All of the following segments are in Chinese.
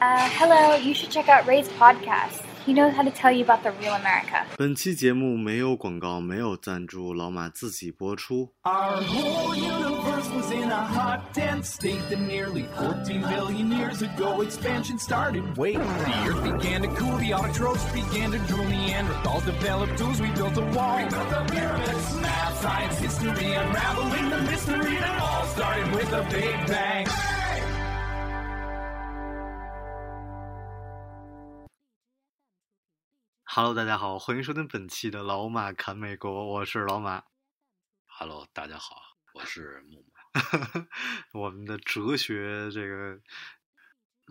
Uh, hello, you should check out Ray's podcast. He knows how to tell you about the real America. 本期节目没有广告，没有赞助，老马自己播出。 Our whole universe was in a hot, dense state that nearly 14 billion years ago expansion started. Wait, the earth began to cool, the autotrophs began to drool, Neanderthals developed tools, we built a wall. We built the pyramids, math, science, history, unraveling the mystery that all started with a big bang. Hello，大家好，欢迎收听本期的老马侃美国，我是老马。Hello，大家好，我是木木。我们的哲学这个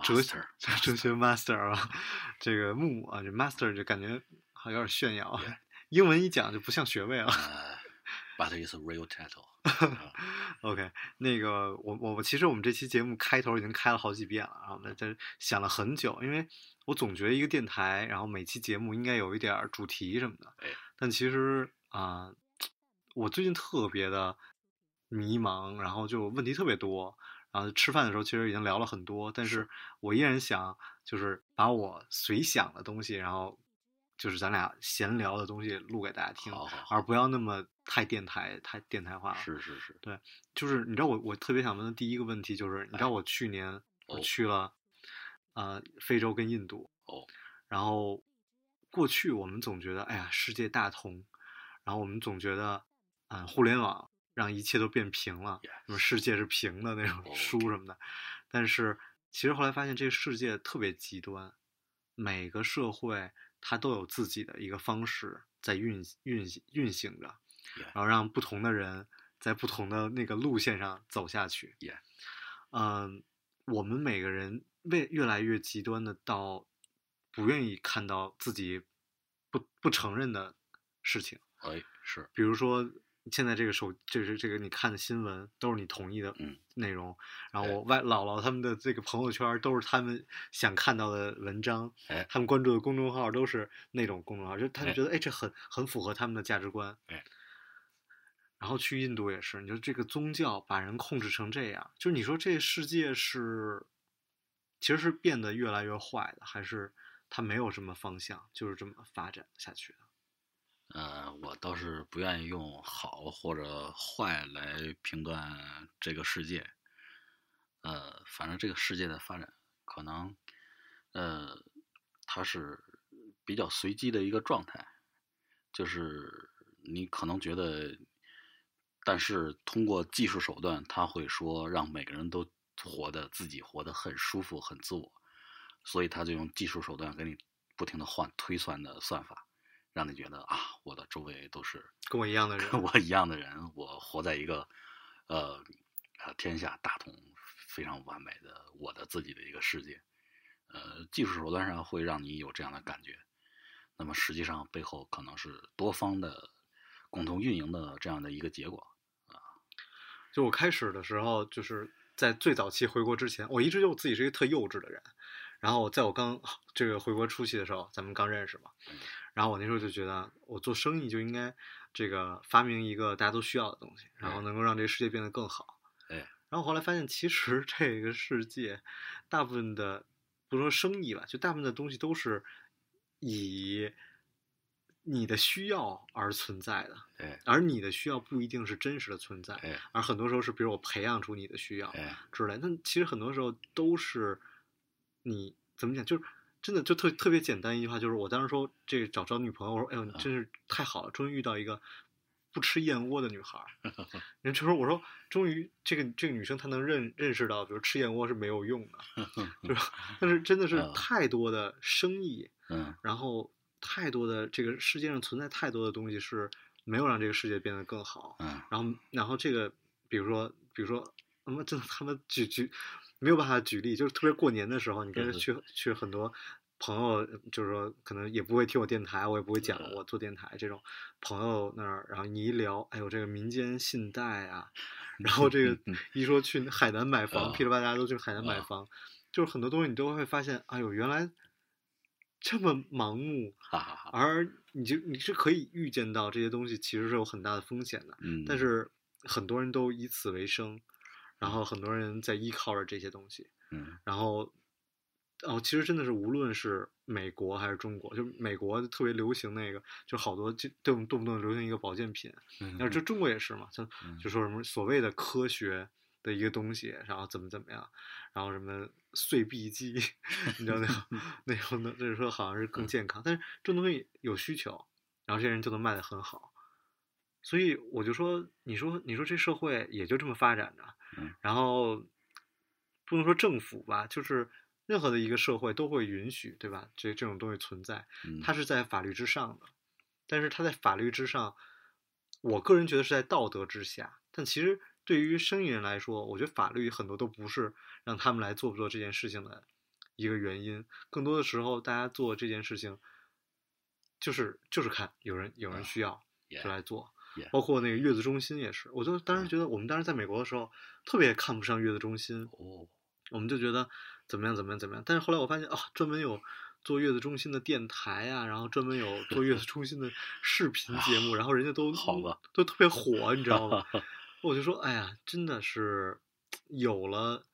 哲学 Master，哲学 master 啊，这个木木啊，这 master 就感觉好像有点炫耀，啊英文一讲就不像学位了。呃，But it's a real title 啊。OK，那个我我我其实我们这期节目开头已经开了好几遍了，然后呢，这想了很久，因为我总觉得一个电台，然后每期节目应该有一点儿主题什么的，哎，但其实啊、我最近特别的迷茫，然后就问题特别多，然后吃饭的时候其实已经聊了很多，但是我依然想就是把我随想的东西，然后就是咱俩闲聊的东西录给大家听，好好好。而不要那么太电台太电台化了。是是是，对就是你知道我我特别想问的第一个问题就是，你知道我去年我哦。去了，呃，非洲跟印度，哦，然后过去我们总觉得，哎呀，世界大同，然后我们总觉得，嗯、互联网让一切都变平了，什么世界是平的那种哦书什么的，但是其实后来发现这个世界特别极端，每个社会它都有自己的一个方式在运运行运行着。然后让不同的人在不同的那个路线上走下去。嗯，我们每个人为越来越极端的到不愿意看到自己不不承认的事情，哎，是，比如说。现在这个手，这是这个你看的新闻都是你同意的嗯。内容，然后哎我外姥姥他们的这个朋友圈都是他们想看到的文章，哎。他们关注的公众号都是那种公众号，就他就哎觉得哎这很很符合他们的价值观，哎。然后去印度也是，你说这个宗教把人控制成这样，就是你说这世界是其实是变得越来越坏的，还是它没有什么方向，就是这么发展下去的？呃，我倒是不愿意用好或者坏来评断这个世界。呃，反正这个世界的发展可能，呃，它是比较随机的一个状态，就是你可能觉得，但是通过技术手段，他会说让每个人都活得自己活得很舒服、很自我，所以他就用技术手段给你不停的换推算的算法，让你觉得啊，我的周围都是跟我一样的人跟我一样的人，我活在一个呃呃天下大同、非常完美的我的自己的一个世界。呃，技术手段上会让你有这样的感觉，那么实际上背后可能是多方的共同运营的这样的一个结果啊。就我开始的时候，就是在最早期回国之前，我一直就自己是一个特幼稚的人。然后在我刚这个回国初期的时候，咱们刚认识嘛，然后我那时候就觉得，我做生意就应该这个发明一个大家都需要的东西，然后能够让这个世界变得更好。哎，然后后来发现，其实这个世界大部分的不说生意吧，就大部分的东西都是以你的需要而存在的，哎而你的需要不一定是真实的存在。哎而很多时候是，比如我培养出你的需要哎，之类。那其实很多时候都是你怎么讲，就是真的就特特别简单一句话，就是我当时说这个找找女朋友，我说哎呦你真是太好了，终于遇到一个不吃燕窝的女孩儿。人就说我说终于这个这个女生她能认认识到，比如吃燕窝是没有用的，就是但是真的是嗯太多的生意，嗯然后太多的这个世界上存在太多的东西是没有让这个世界变得更好。嗯然后，然后这个，比如说，比如说，他妈真的他们举举没有办法举例，就是特别过年的时候，你跟去去很多朋友，就是说可能也不会听我电台，我也不会讲嗯。我做电台这种朋友那儿，然后你一聊，哎呦这个民间信贷啊，然后这个一说去海南买房，啊噼里啪啦都去海南买啊房，就是很多东西你都会发现，哎呦原来这么盲目，而你就你是可以预见到这些东西其实是有很大的风险的，嗯，但。是很多人都以此为生，然后很多人在依靠着这些东西，嗯。然后哦，其实真的是无论是美国还是中国，就美国特别流行那个，就好多就动动不动流行一个保健品，嗯然后这中国也是嘛，像嗯就。说什么所谓的科学的一个东西，然后怎么怎么样，然后什么碎币机，你知道那种 那种的，就是说好像是更健康，但是这种东西有需求，然后这些人就能卖得很好，所以我就说，你说你说这社会也就这么发展着，嗯然后不能说政府吧，就是任何的一个社会都会允许，对吧？这这种东西存在，嗯它是在法律之上的，但是它在法律之上，我个人觉得是在道德之下。但其实对于生意人来说，我觉得法律很多都不是让他们来做不做这件事情的一个原因，更多的时候大家做这件事情，就是就是看有人有人需要就来做。Yeah 包括那个月子中心也是，我就当时觉得我们当时在美国的时候特别看不上月子中心，哦，我们就觉得怎么样怎么样怎么样，但是后来我发现啊，专门有做月子中心的电台啊，然后专门有做月子中心的视频节目，然后人家都 好吧，都特别火，你知道吗？我就说，哎呀，真的是有了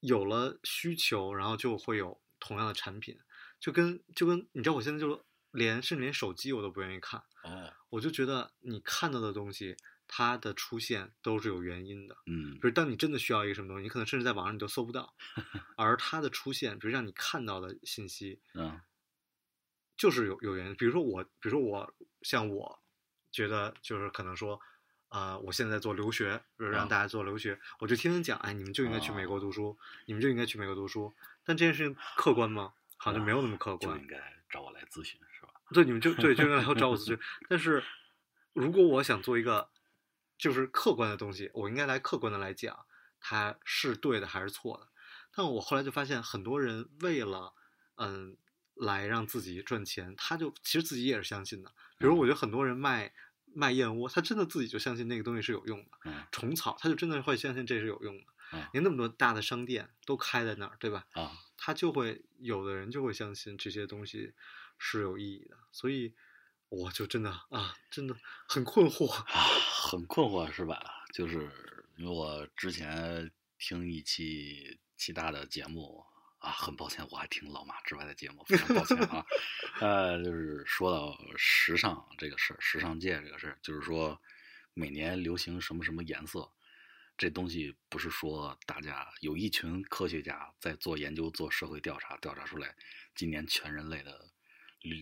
有了需求，然后就会有同样的产品，就跟就跟你知道，我现在就连甚至连手机我都不愿意看，哦，我就觉得你看到的东西，它的出现都是有原因的。嗯比如当你真的需要一个什么东西，你可能甚至在网上你都搜不到，而它的出现，比如让你看到的信息，嗯就是有有原因。比如说我，比如说我，像我觉得就是可能说，呃，我现在做留学，比如让啊大家做留学，我就天天讲，哎，你们就应该去美国读书，你们就应该去美国读书。但这件事情客观吗？好像没有那么客观。就应该找我来咨询？对，你们就对，就应该来找我咨询。但是，如果我想做一个就是客观的东西，我应该来客观的来讲，它是对的还是错的。但我后来就发现，很多人为了嗯来让自己赚钱，他就其实自己也是相信的。比如，我觉得很多人卖卖燕窝，他真的自己就相信那个东西是有用的。嗯虫草，他就真的会相信这是有用的。嗯连那么多大的商店都开在那儿，对吧？啊，他就会有的人就会相信这些东西是有意义的，所以我就真的啊，真的很困惑。啊，很困惑是吧？就是因为我之前听一期其他的节目啊，很抱歉，我还听老马之外的节目，非常抱歉啊。呃，就是说到时尚这个事儿，时尚界这个事儿，就是说每年流行什么什么颜色，这东西不是说大家有一群科学家在做研究、做社会调查，调查出来今年全人类的流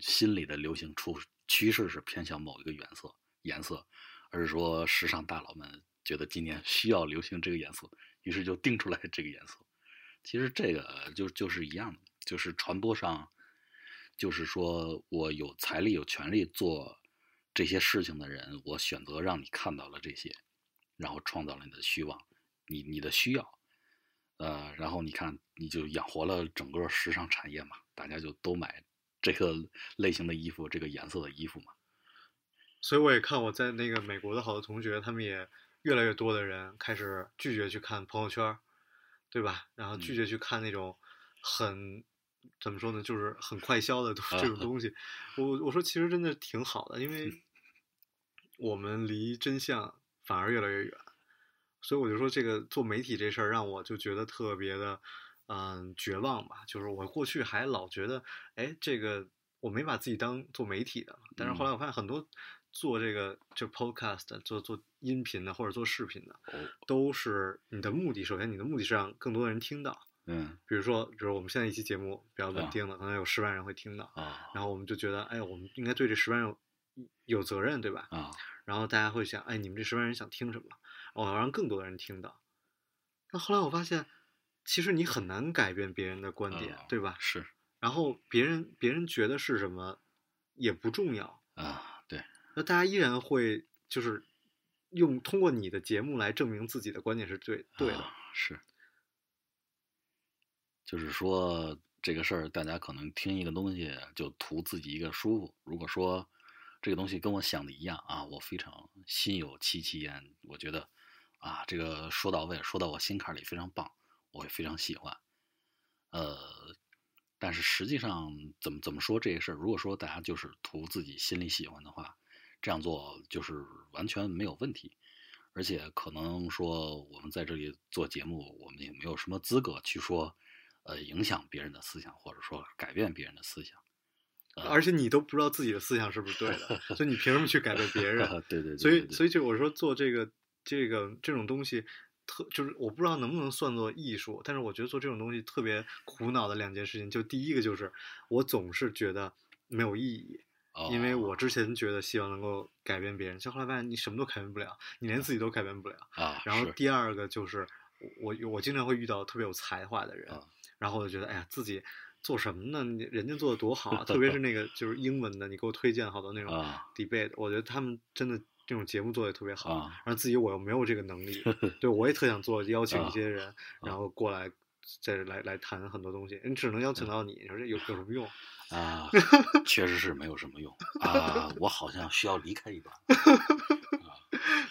心里的流行出趋势是偏向某一个颜色颜色，而是说时尚大佬们觉得今年 需要流行这个颜色，于是就定出来这个颜色。其实这个就就是一样的，就是传播上，就是说我有财力、有权利做这些事情的人，我选择让你看到了这些，然后创造了你的虚妄，你你的需要，呃，然后你看你就养活了整个时尚产业嘛，大家就都买这个类型的衣服，这个颜色的衣服嘛。所以我也看我在那个美国的好多同学，他们也越来越多的人开始拒绝去看朋友圈，对吧？然后拒绝去看那种很、怎么说呢，就是很快消的这种东西。我我说其实真的挺好的，因为我们离真相反而越来越远。所以我就说这个做媒体这事儿让我就觉得特别的，嗯，绝望吧。就是我过去还老觉得，哎，这个我没把自己当做媒体的，但是后来我发现很多做这个就 podcast 做做音频的或者做视频的，哦，都是你的目的。首先，你的目的是让更多的人听到。嗯比如说，比如我们现在一期节目比较稳定的，可能有十万人会听到，啊然后我们就觉得，哎，我们应该对这十万人有有责任，对吧？啊，然后大家会想，哎，你们这十万人想听什么？我要让更多的人听到。那后来我发现，其实你很难改变别人的观点，啊对吧？是然后别人别人觉得是什么也不重要，啊，对，那大家依然会就是用通过你的节目来证明自己的观点是对对的。啊是，就是说这个事儿，大家可能听一个东西就图自己一个舒服。如果说这个东西跟我想的一样啊，我非常心有戚戚焉，我觉得啊，这个说到位，说到我心坎里非常棒，我也非常喜欢。呃，但是实际上怎么怎么说这个事儿，如果说大家就是图自己心里喜欢的话，这样做就是完全没有问题。而且可能说我们在这里做节目，我们也没有什么资格去说，呃影响别人的思想，或者说改变别人的思想。呃而且你都不知道自己的思想是不是对的，所以你凭什么去改变别人？对对对，所以，所以就我说做这个这个这种东西，特就是我不知道能不能算作艺术，但是我觉得做这种东西特别苦恼的两件事情，就第一个就是我总是觉得没有意义，因为我之前觉得希望能够改变别人，就后来发现你什么都改变不了，你连自己都改变不了。啊，然后第二个就是我我我经常会遇到特别有才华的人，啊然后我就觉得哎呀自己做什么呢？你人家做的多好啊，特别是那个就是英文的，你给我推荐好多那种啊 debate，我觉得他们真的这种节目做的特别好。啊然后自己我又没有这个能力，对我也特想做，邀请一些人，然后过来再来来谈很多东西。你只能邀请到你，你说这有有什么用？啊，确实是没有什么用啊，我好像需要离开一段。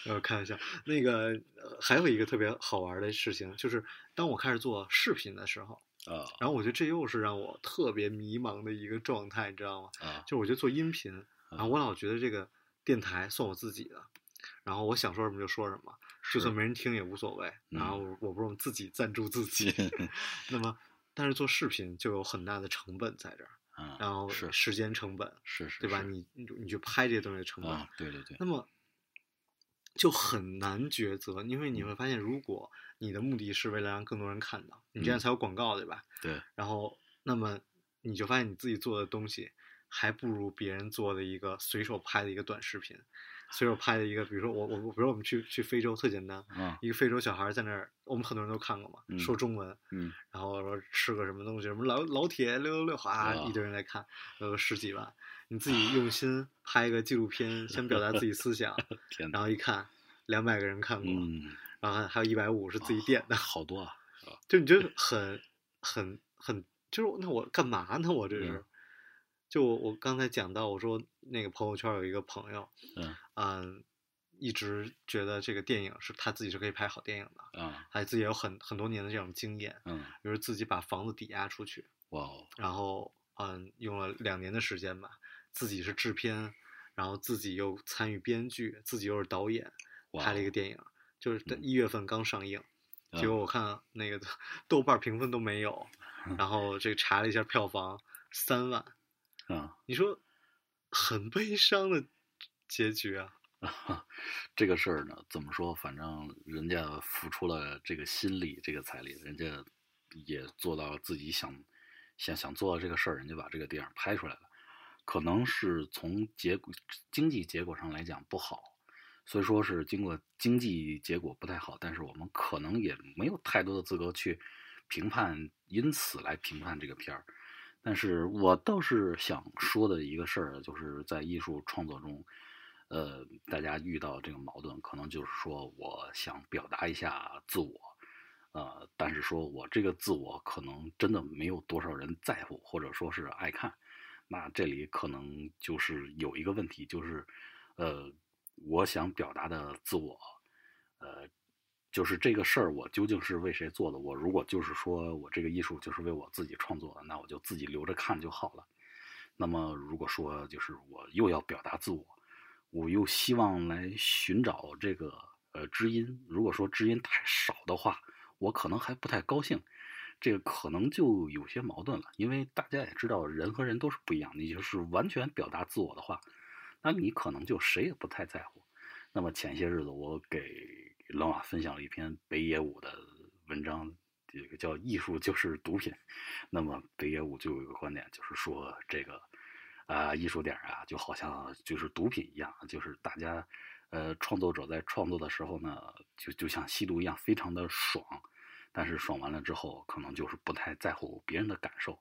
呃，开玩笑。那个、呃还有一个特别好玩的事情，就是当我开始做视频的时候，啊然后我觉得这又是让我特别迷茫的一个状态，你知道吗？啊就是我觉得做音频，然后我老觉得这个电台算我自己的，然后我想说什么就说什么，就算没人听也无所谓。然后我我不是我们自己赞助自己，那么但是做视频就有很大的成本在这儿，嗯，然后是。时间成本，是是，对吧？你你你去拍这些东西的成本，啊，对对对，那么就很难抉择，因为你嗯。会发现，如果你的目的是为了让更多人看到，你这样嗯。才有广告，对吧？对。然后，那么你就发现你自己做的东西，还不如别人做的一个随手拍的一个短视频，随手拍的一个，比如说我我我比如说我们去去非洲特简单，啊一个非洲小孩在那儿，我们很多人都看过嘛，嗯说中文，嗯然后说吃个什么东西，什么老老铁六六六，哗，啊一堆人来看，有十几万。你自己用心拍一个纪录片，先表达自己思想，然后一看两百个人看过，嗯，然后还还有一百五是自己点的，好多啊，就你觉得很很很，就是那我干嘛呢？我这是嗯，就我我刚才讲到，我说那个朋友圈有一个朋友，嗯。嗯，一直觉得这个电影是他自己是可以拍好电影的，啊。他自己有很很多年的这种经验，嗯，比如自己把房子抵押出去，哇哦，然后嗯用了两年的时间吧，自己是制片，然后自己又参与编剧，自己又是导演，拍了一个哦电影，就是一月份刚上映，嗯结果我看那个豆瓣评分都没有，然后这个查了一下票房三万，啊。你说很悲伤的结局啊。这个事儿呢，怎么说？反正人家付出了这个心力、这个财力，人家也做到自己想想想做到这个事儿，人家把这个电影拍出来了。可能是从结果经济结果上来讲不好，所以说是经过经济结果不太好，但是我们可能也没有太多的资格去评判，因此来评判这个片儿。但是我倒是想说的一个事儿，就是在艺术创作中，呃，大家遇到这个矛盾，可能就是说，我想表达一下自我，呃，但是说我这个自我可能真的没有多少人在乎，或者说是爱看。那这里可能就是有一个问题，就是，呃，我想表达的自我，呃，就是这个事儿我究竟是为谁做的？我如果就是说我这个艺术就是为我自己创作的，那我就自己留着看就好了。那么如果说就是我又要表达自我，我又希望来寻找这个呃知音，如果说知音太少的话，我可能还不太高兴。这个可能就有些矛盾了，因为大家也知道，人和人都是不一样的。你就是完全表达自我的话，那你可能就谁也不太在乎。那么前些日子，我给老马分享了一篇北野武的文章，这个叫“艺术就是毒品”。那么北野武就有一个观点，就是说这个啊、艺术点啊，就好像就是毒品一样，就是大家呃创作者在创作的时候呢，就就像吸毒一样，非常的爽。但是爽完了之后，可能就是不太在乎别人的感受，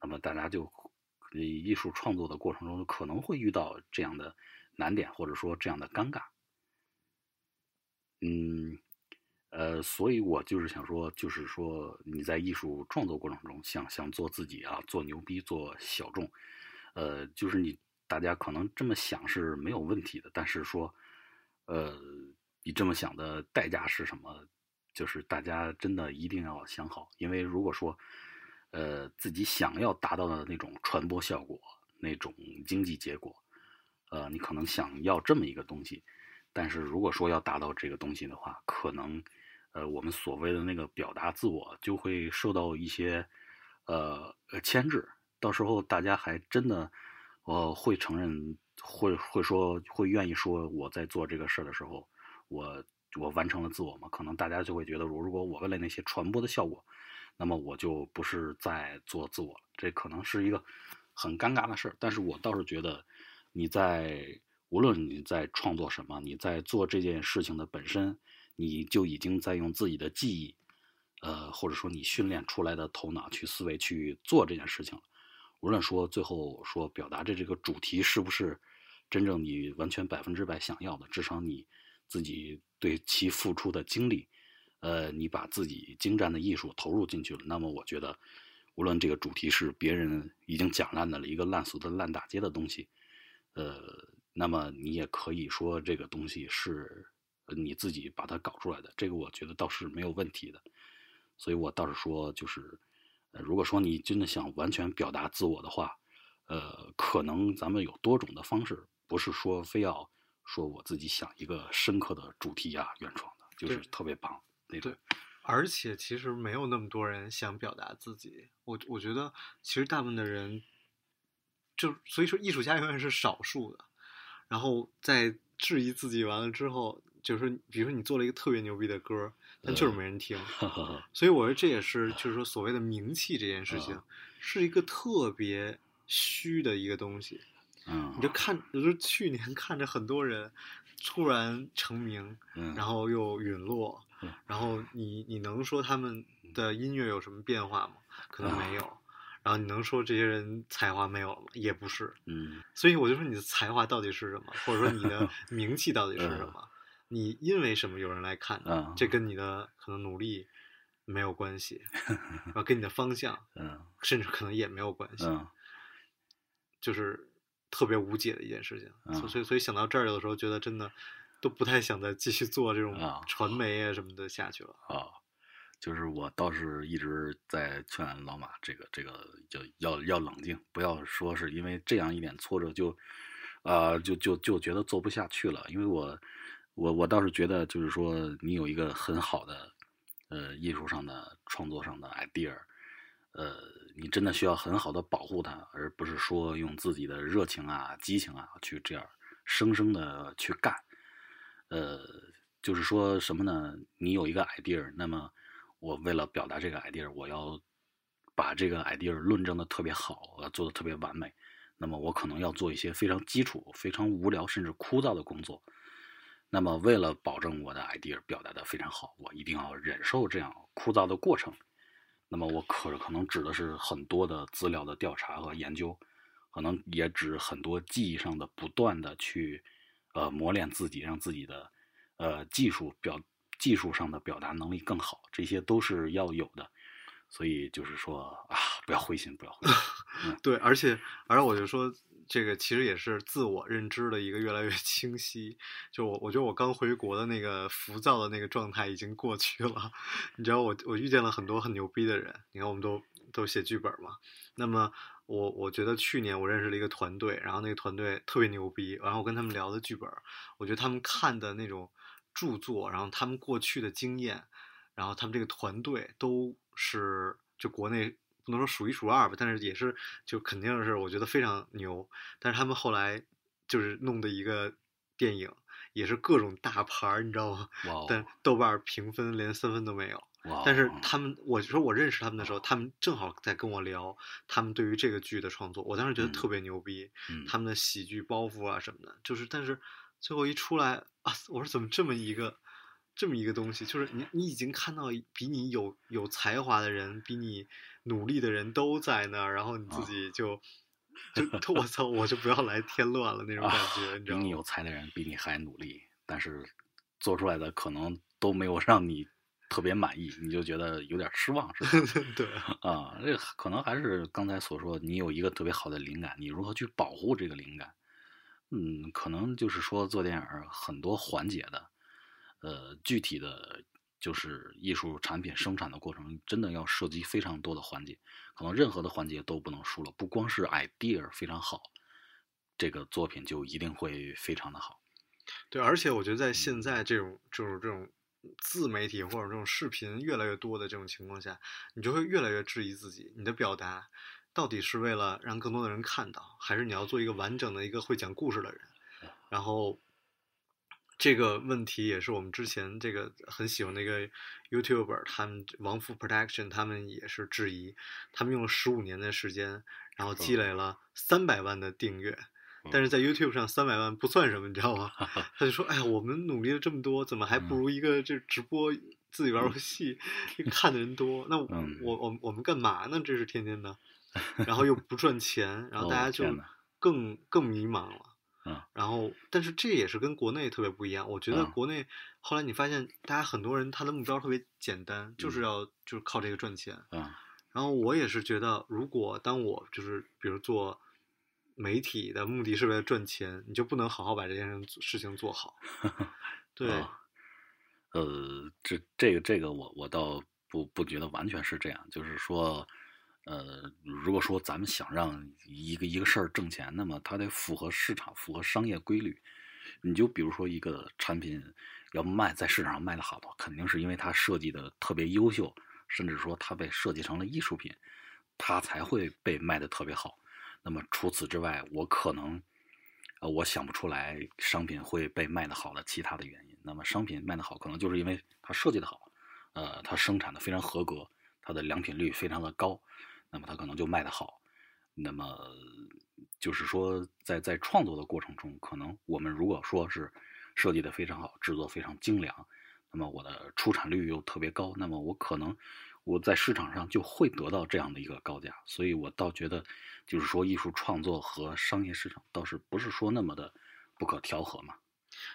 那么大家就艺术创作的过程中可能会遇到这样的难点，或者说这样的尴尬。嗯，呃，所以我就是想说，就是说你在艺术创作过程中，想想做自己啊，做牛逼，做小众，呃，就是你大家可能这么想是没有问题的，但是说，呃，你这么想的代价是什么？就是大家真的一定要想好，因为如果说，呃，自己想要达到的那种传播效果、那种经济结果，呃，你可能想要这么一个东西，但是如果说要达到这个东西的话，可能，呃，我们所谓的那个表达自我就会受到一些，呃牵制，到时候大家还真的呃会承认，会会说会愿意说我在做这个事儿的时候，我我完成了自我嘛？可能大家就会觉得，如果我为了那些传播的效果，那么我就不是在做自我，这可能是一个很尴尬的事儿。但是我倒是觉得，你在无论你在创作什么，你在做这件事情的本身，你就已经在用自己的记忆，呃，或者说你训练出来的头脑去思维去做这件事情了。无论说最后说表达的这个主题是不是真正你完全百分之百想要的，至少你自己对其付出的精力，呃，你把自己精湛的艺术投入进去了，那么我觉得，无论这个主题是别人已经讲烂的了一个烂俗的烂大街的东西，呃，那么你也可以说这个东西是呃你自己把它搞出来的，这个我觉得倒是没有问题的。所以我倒是说，就是，呃，如果说你真的想完全表达自我的话，呃，可能咱们有多种的方式，不是说非要说我自己想一个深刻的主题啊，原创的，就是特别棒那种对。而且其实没有那么多人想表达自己，我我觉得其实大部分的人，就所以说艺术家永远是少数的，然后在质疑自己完了之后，就是说比如说你做了一个特别牛逼的歌，但就是没人听，所以我觉得这也是就是说所谓的名气这件事情啊，是一个特别虚的一个东西。嗯，你就看，就是去年看着很多人突然成名，嗯，然后又陨落嗯，然后你你能说他们的音乐有什么变化吗？可能没有。啊然后你能说这些人才华没有了吗？也不是。嗯所以我就说你的才华到底是什么，或者说你的 名气到底是什么？你因为什么有人来看你？嗯这跟你的可能努力没有关系，然后跟你的方向嗯甚至可能也没有关系。嗯就是特别无解的一件事情。嗯所以所以想到这儿，有的时候觉得真的都不太想再继续做这种啊传媒啊什么的下去了。啊，就是我倒是一直在劝老马，这个这个就要要冷静，不要说是因为这样一点挫折就，啊、就就就觉得做不下去了。因为我我我倒是觉得，就是说你有一个很好的呃艺术上的创作上的 idea，呃，你真的需要很好的保护它，而不是说用自己的热情啊、激情啊去这样生生的去干。呃，就是说什么呢？你有一个 idea，那么我为了表达这个 idea，我要把这个 idea 论证的特别好，呃，做的特别完美。那么我可能要做一些非常基础、非常无聊甚至枯燥的工作。那么为了保证我的 idea 表达的非常好，我一定要忍受这样枯燥的过程。那么我可可能指的是很多的资料的调查和研究，可能也指很多技艺上的不断的去呃磨练自己，让自己的呃技术表技术上的表达能力更好，这些都是要有的。所以就是说啊，不要灰心，不要灰心。对，而且而且我就说，这个其实也是自我认知的一个越来越 清晰。就我我觉得我刚回国的那个浮躁的那个状态已经过去了。你知道我我遇见了很多很牛逼的人，你看我们都都写剧本嘛。那么我我觉得去年我认识了一个团队，然后那个团队特别牛逼，然后我跟他们聊的剧本，我觉得他们看的那种著作，然后他们过去的经验，然后他们这个团队都是就国内不能说数一数二吧，但是也是就肯定是我觉得非常牛。但是他们后来就是弄的一个电影，也是各种大牌儿，你知道吗？但豆瓣评分连三分都没有。但是他们，我说我认识他们的时候，他们正好在跟我聊他们对于这个剧的创作，我当时觉得嗯特别牛逼，嗯他们的喜剧包袱啊什么的，就是但是最后一出来啊，我说怎么这么一个这么一个东西，就是你你已经看到比你有有才华的人，比你努力的人都在那儿，然后你自啊己就、就我操，我就不要来添乱了那种感觉，你知道吗？比你有才的人比你还努力，但是做出来的可能都没有让你特别满意，你就觉得有点失望，是吧？对，啊，这可能还是刚才所说，你有一个特别好的灵感，你如何去保护这个灵感？嗯，可能就是说做电影很多环节的，呃，具体的就是艺术产品生产的过程，真的要涉及非常多的环节，可能任何的环节都不能输了。不光是 idea 非常好，这个作品就一定会非常的好。对，而且我觉得在现在这种这种这种自媒体或者这种视频越来越多的这种情况下，你就会越来越质疑自己，你的表达到底是为了让更多的人看到，还是你要做一个完整的一个会讲故事的人？然后这个问题也是我们之前这个很喜欢的一个 YouTuber，他们王府 Protection 他们也是质疑，他们用了十五年的时间，然后积累了三百万的订阅。但是在 YouTube 上三百万不算什么，你知道吗？他就说：“哎呀，我们努力了这么多，怎么还不如一个这直播自己玩游戏 看的人多？那我我我们干嘛呢？这是天天的，然后又不赚钱，然后大家就哦更更迷茫了。嗯然后，但是这也是跟国内特别不一样。我觉得嗯国内后来你发现，大家很多人他的目标特别简单，就是嗯要就是靠这个赚钱。嗯然后我也是觉得，如果当我就是比如做媒体的目的是为了赚钱，你就不能好好把这件事事情做好。对，啊呃，这这个这个我我倒不不觉得完全是这样，就是说，呃，如果说咱们想让一个一个事儿挣钱，那么它得符合市场、符合商业规律。你就比如说一个产品要卖在市场上卖得好的话，肯定是因为它设计的特别优秀，甚至说它被设计成了艺术品，它才会被卖得特别好。那么除此之外，我可能，呃，我想不出来商品会被卖得好的其他的原因。那么商品卖得好，可能就是因为它设计得好，呃，它生产的非常合格，它的良品率非常的高，那么它可能就卖得好。那么就是说在，在创作的过程中，可能我们如果说是设计的非常好，制作非常精良，那么我的出产率又特别高，那么我可能我在市场上就会得到这样的一个高价。所以我倒觉得，就是说艺术创作和商业市场倒是不是说那么的不可调和嘛。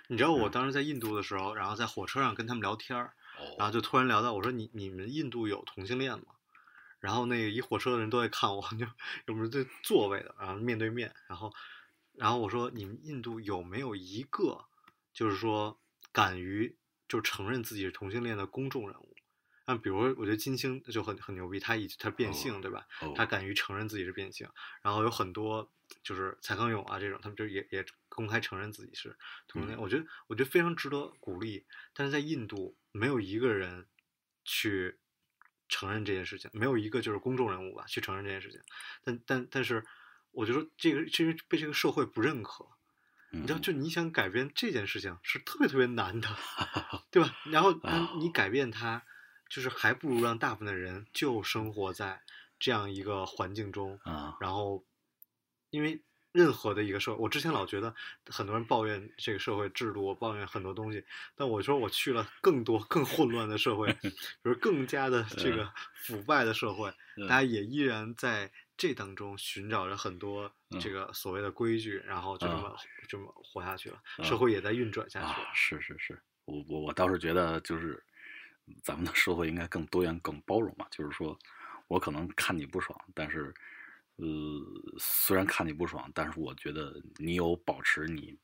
你知道我嗯当时在印度的时候，然后在火车上跟他们聊天儿，然后哦，就突然聊到，我说你你们印度有同性恋吗？然后那个一火车的人都在看我，就有没有这座位的，然后面对面，然后然后我说你们印度有没有一个就是说敢于就承认自己是同性恋的公众人物？那，比如我觉得金星就很很牛逼，他以他变性对吧？哦他敢于承认自己是变性，然后有很多就是蔡康永啊这种，他们就也也公开承认自己是同性恋。嗯我觉得我觉得非常值得鼓励，但是在印度没有一个人去承认这件事情，没有一个就是公众人物吧去承认这件事情。但但但是，我就说这个是因为被这个社会不认可，你你知道，就你想改变这件事情是特别特别难的，对吧？然后 啊你改变它，就是还不如让大部分的人就生活在这样一个环境中，啊，然后，因为任何的一个社会，我之前老觉得很多人抱怨这个社会制度，抱怨很多东西，但我说我去了更多更混乱的社会，比如更加的这个腐败的社会，嗯大家也依然在这当中寻找着很多这个所谓的规矩，然后就这么、这么活下去了，社会也在运转下去了啊，。是是是，我我我倒是觉得就是咱们的社会应该更多元、更包容嘛。就是说我可能看你不爽，但是呃，虽然看你不爽，但是我觉得你有保持你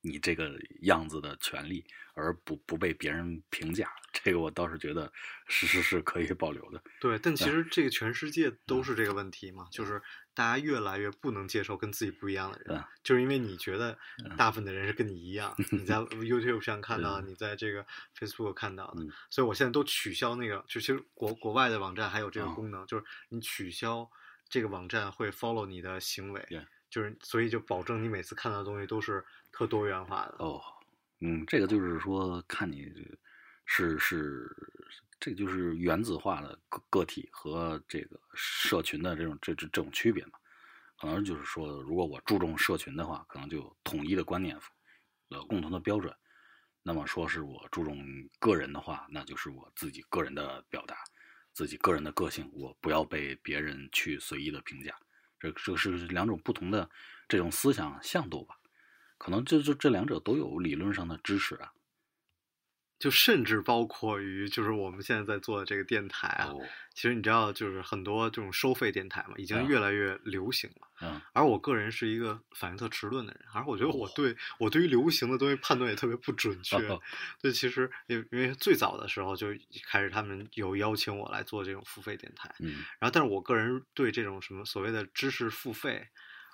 你这个样子的权利，而不不被别人评价。这个我倒是觉得是是是可以保留的。对，但其嗯实这个全世界都是这个问题嘛，就是大家越来越不能接受跟自己不一样的人，嗯就是因为你觉得嗯大部分的人是跟你一样，你在 YouTube 上看到的，你在这个 Facebook 看到的，嗯所以我现在都取消那个，就其实国国外的网站还有这个哦功能，就是你取消这个网站会 follow 你的行为 Yeah 就是所以就保证你每次看到的东西都是特多元化的。哦，嗯，这个就是说看你是是，这个就是原子化的个个体和这个社群的这种这这这种区别嘛。可能就是说，如果我注重社群的话，可能就有统一的观念，呃，共同的标准。那么说是我注重个人的话，那就是我自己个人的表达，自己个人的个性，我不要被别人去随意的评价。这这是两种不同的这种思想向度吧。可能这这这两者都有理论上的支持啊。就甚至包括于就是我们现在在做的这个电台啊，哦，其实你知道，就是很多这种收费电台嘛，已经嗯越来越流行了。嗯而我个人是一个反应特迟钝的人，而我觉得我哦对我对于流行的东西判断也特别不准确。哦对，其实因为因为最早的时候就开始他们有邀请我来做这种付费电台，嗯然后但是我个人对这种什么所谓的知识付费，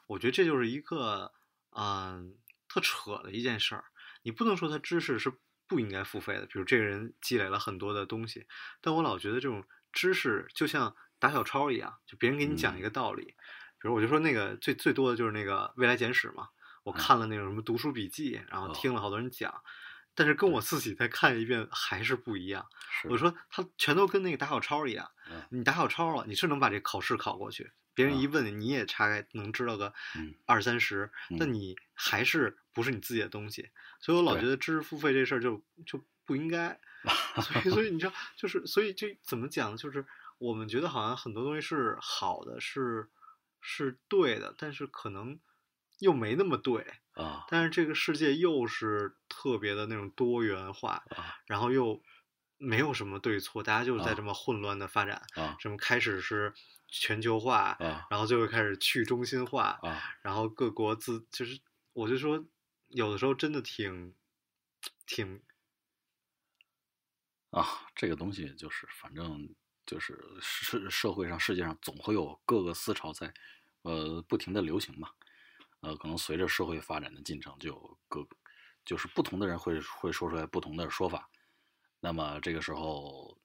我觉得这就是一个嗯特扯的一件事儿。你不能说它知识是不应该付费的，比如这个人积累了很多的东西，但我老觉得这种知识就像打小抄一样，就别人给你讲一个道理，比如我就说那个最最多的就是那个未来简史嘛，我看了那种什么读书笔记，然后听了好多人讲，但是跟我自己再看一遍还是不一样。我。说他全都跟那个打小抄一样，嗯。你打小抄了，你是能把这考试考过去，别人一嗯问你也大概能知道个嗯。二三十，但嗯。你还是不是你自己的东西，所以我老觉得知识付费这事儿就就不应该，所以所以你知道，就是所以就怎么讲，就是我们觉得好像很多东西是好的，是是对的，但是可能又没那么对，啊。但是这个世界又是特别的那种多元化，啊。然后又没有什么对错，大家就是在啊这么混乱的发展。啊什么开始是全球化，啊然后最后开始去中心化，啊然后各国自就是，我就说有的时候真的挺挺啊！这个东西就是，反正就是社社会上、世界上总会有各个思潮在，呃，不停的流行嘛。呃，可能随着社会发展的进程，就有各就是不同的人会会说出来不同的说法。那么这个时候，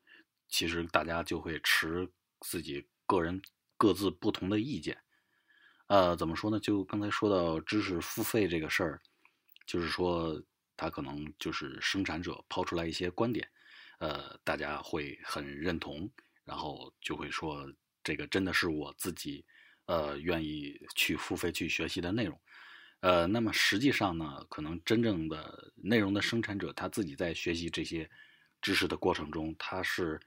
其实大家就会持自己个人各自不同的意见。呃，怎么说呢？就刚才说到知识付费这个事儿，就是说他可能就是生产者抛出来一些观点，呃，大家会很认同，然后就会说这个真的是我自己呃愿意去付费去学习的内容。呃，那么实际上呢，可能真正的内容的生产者他自己在学习这些知识的过程中，他是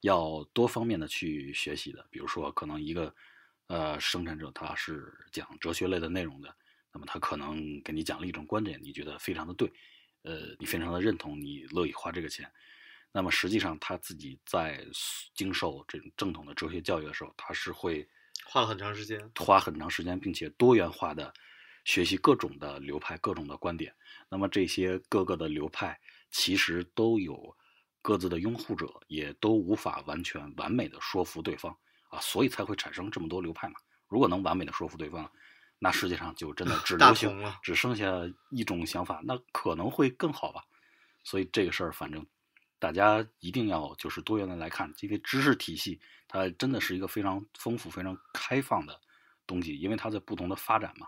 要多方面的去学习的。比如说，可能一个呃生产者他是讲哲学类的内容的，那么他可能给你讲了一种观点，你觉得非常的对，呃，你非常的认同，你乐意花这个钱。那么实际上他自己在经受这种正统的哲学教育的时候，他是会花了很长时间。花很长时间，并且多元化的学习各种的流派、各种的观点。那么这些各个的流派其实都有各自的拥护者，也都无法完全完美的说服对方啊，所以才会产生这么多流派嘛。如果能完美的说服对方，那世界上就真的 只流行了只剩下一种想法，那可能会更好吧。所以这个事儿，反正大家一定要就是多元的来看，因为知识体系它真的是一个非常丰富、非常开放的东西，因为它在不同的发展嘛。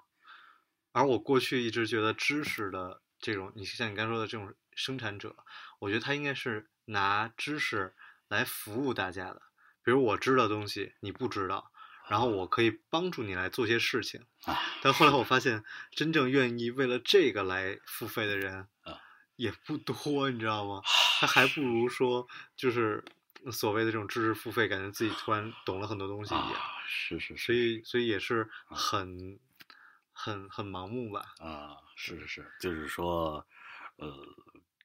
而我过去一直觉得知识的这种，你像你刚说的这种生产者，我觉得他应该是拿知识来服务大家的。比如我知道东西你不知道，然后我可以帮助你来做些事情。啊，但后来我发现，真正愿意为了这个来付费的人啊也不多，你知道吗？他还不如说就是所谓的这种知识付费，感觉自己突然懂了很多东西一样。啊，是是是所以，所以也是很、很、很盲目吧。啊，是是是，就是说，呃，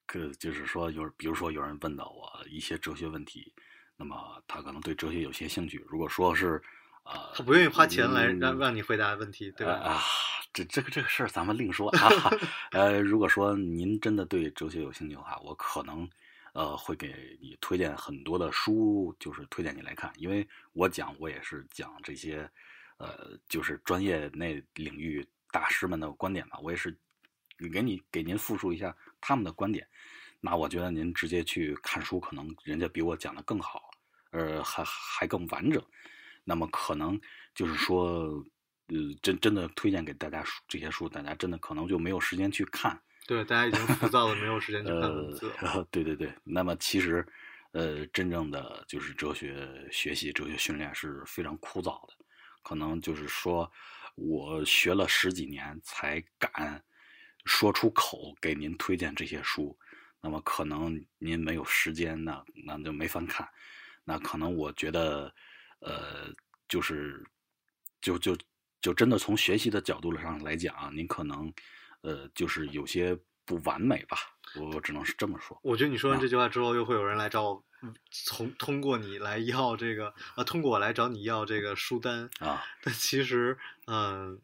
可就是说有，比如说有人问到我一些哲学问题，那么他可能对哲学有些兴趣。如果说是啊，他不愿意花钱来让、嗯让你回答问题，对吧？啊，啊这这个这个事儿咱们另说啊。呃，如果说您真的对哲学有兴趣的话，我可能呃会给你推荐很多的书，就是推荐你来看，因为我讲我也是讲这些呃就是专业那领域大师们的观点吧，我也是给你给您复述一下他们的观点。那我觉得您直接去看书，可能人家比我讲的更好，呃，还还更完整。那么可能就是说，呃，真真的推荐给大家书这些书，大家真的可能就没有时间去看。对，大家已经浮躁的没有时间去看文呃字了。对对对。那么其实，呃，真正的就是哲学学习、哲学训练是非常枯燥的，可能就是说我学了十几年才敢说出口给您推荐这些书。那么可能您没有时间，那那就没法看。那可能我觉得，呃，就是就就就真的从学习的角度上来讲啊，您可能呃就是有些不完美吧，我我只能是这么说。我觉得你说完啊这句话之后，又会有人来找我，嗯从通过你来要这个，啊，通过我来找你要这个书单。啊，但其实，嗯、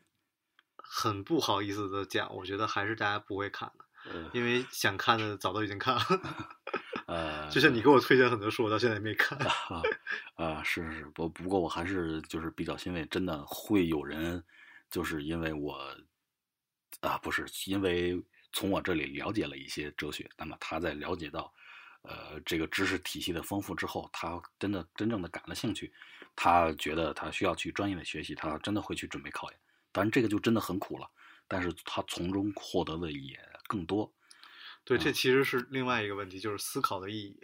很不好意思的讲，我觉得还是大家不会看的，呃因为想看的早都已经看了。呃，就像你给我推荐很多书，我到现在也没看。啊是是，不不过我还是就是比较欣慰，真的会有人就是因为我啊，不是因为从我这里了解了一些哲学，那么他在了解到，呃，这个知识体系的丰富之后，他真的真正的感了兴趣，他觉得他需要去专业的学习，他真的会去准备考研。当然，这个就真的很苦了，但是他从中获得的也更多。对，这啊其实是另外一个问题，就是思考的意义。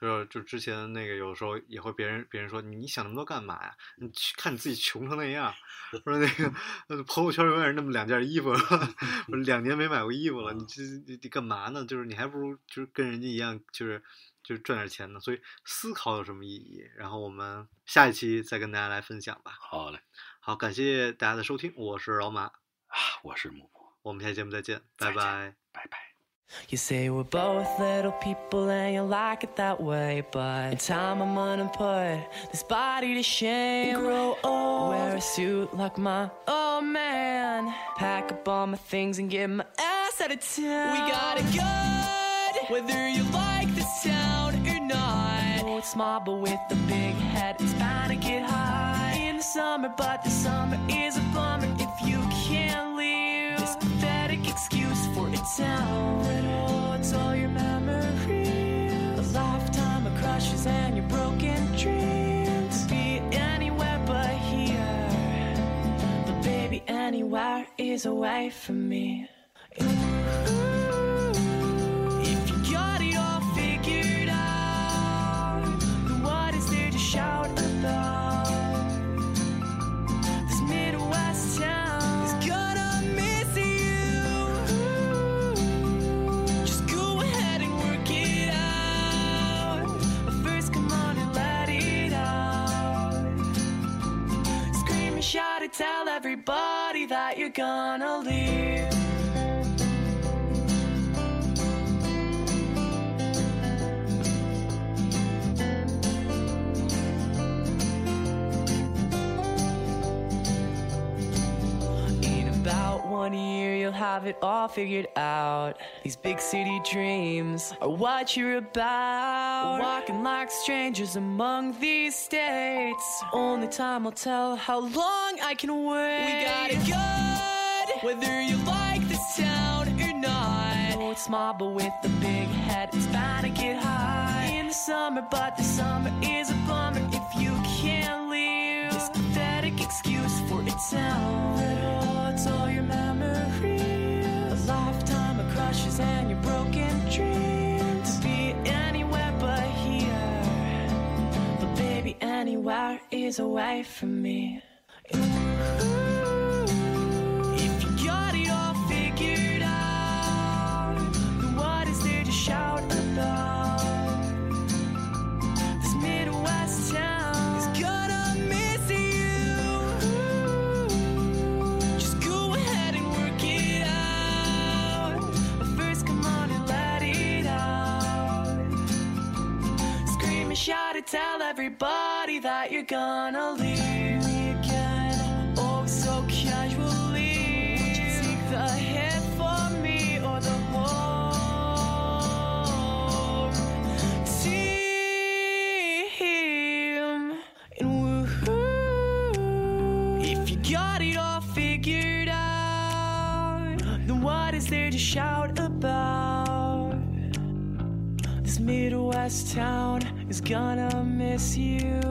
就是就之前那个有时候也会别人别人说你你想那么多干嘛呀？你去看你自己穷成那样，我说那个呃朋友圈永远是那么两件衣服，我两年没买过衣服了，你这你你干嘛呢？就是你还不如就是跟人家一样，就是就是赚点钱呢。所以思考有什么意义？然后我们下一期再跟大家来分享吧。好嘞，好，感谢大家的收听，我是老马，啊，我是木木，我们下期节目，再见拜拜。拜拜。You say we're both little people and you like it that way, but in time I'm gonna put this body to shame. Grow old, wear a suit like my oh man. Pack up all my things and get my ass out of town. We got it good, whether you like this town or not. Oh, it's small, but with the big head, it's bound to get high in the summer. But the summer is a bummer town that holds all your memories. A lifetime of crushes and your broken dreams. Be anywhere but here. But baby, anywhere is away from me. Tell everybody that you're gonna leave. One year, you'll have it all figured out. These big city dreams are what you're about. Walking like strangers among these states. Only time will tell how long I can wait. We got it good, whether you like this town or not. Oh, it's small, but with the big head, it's bound to get high in the summer. But the summer is a bummer if you can't leave. This pathetic excuse for a town that holds all your memories. And your broken dreams. To be anywhere but here. But baby, anywhere is away from me. Everybody that you're gonna leave me again. Oh, so casually. Would you take the hit for me or the whole team? And woohoo, if you got it all figured out, then what is there to shout about? This Midwest town gonna miss you.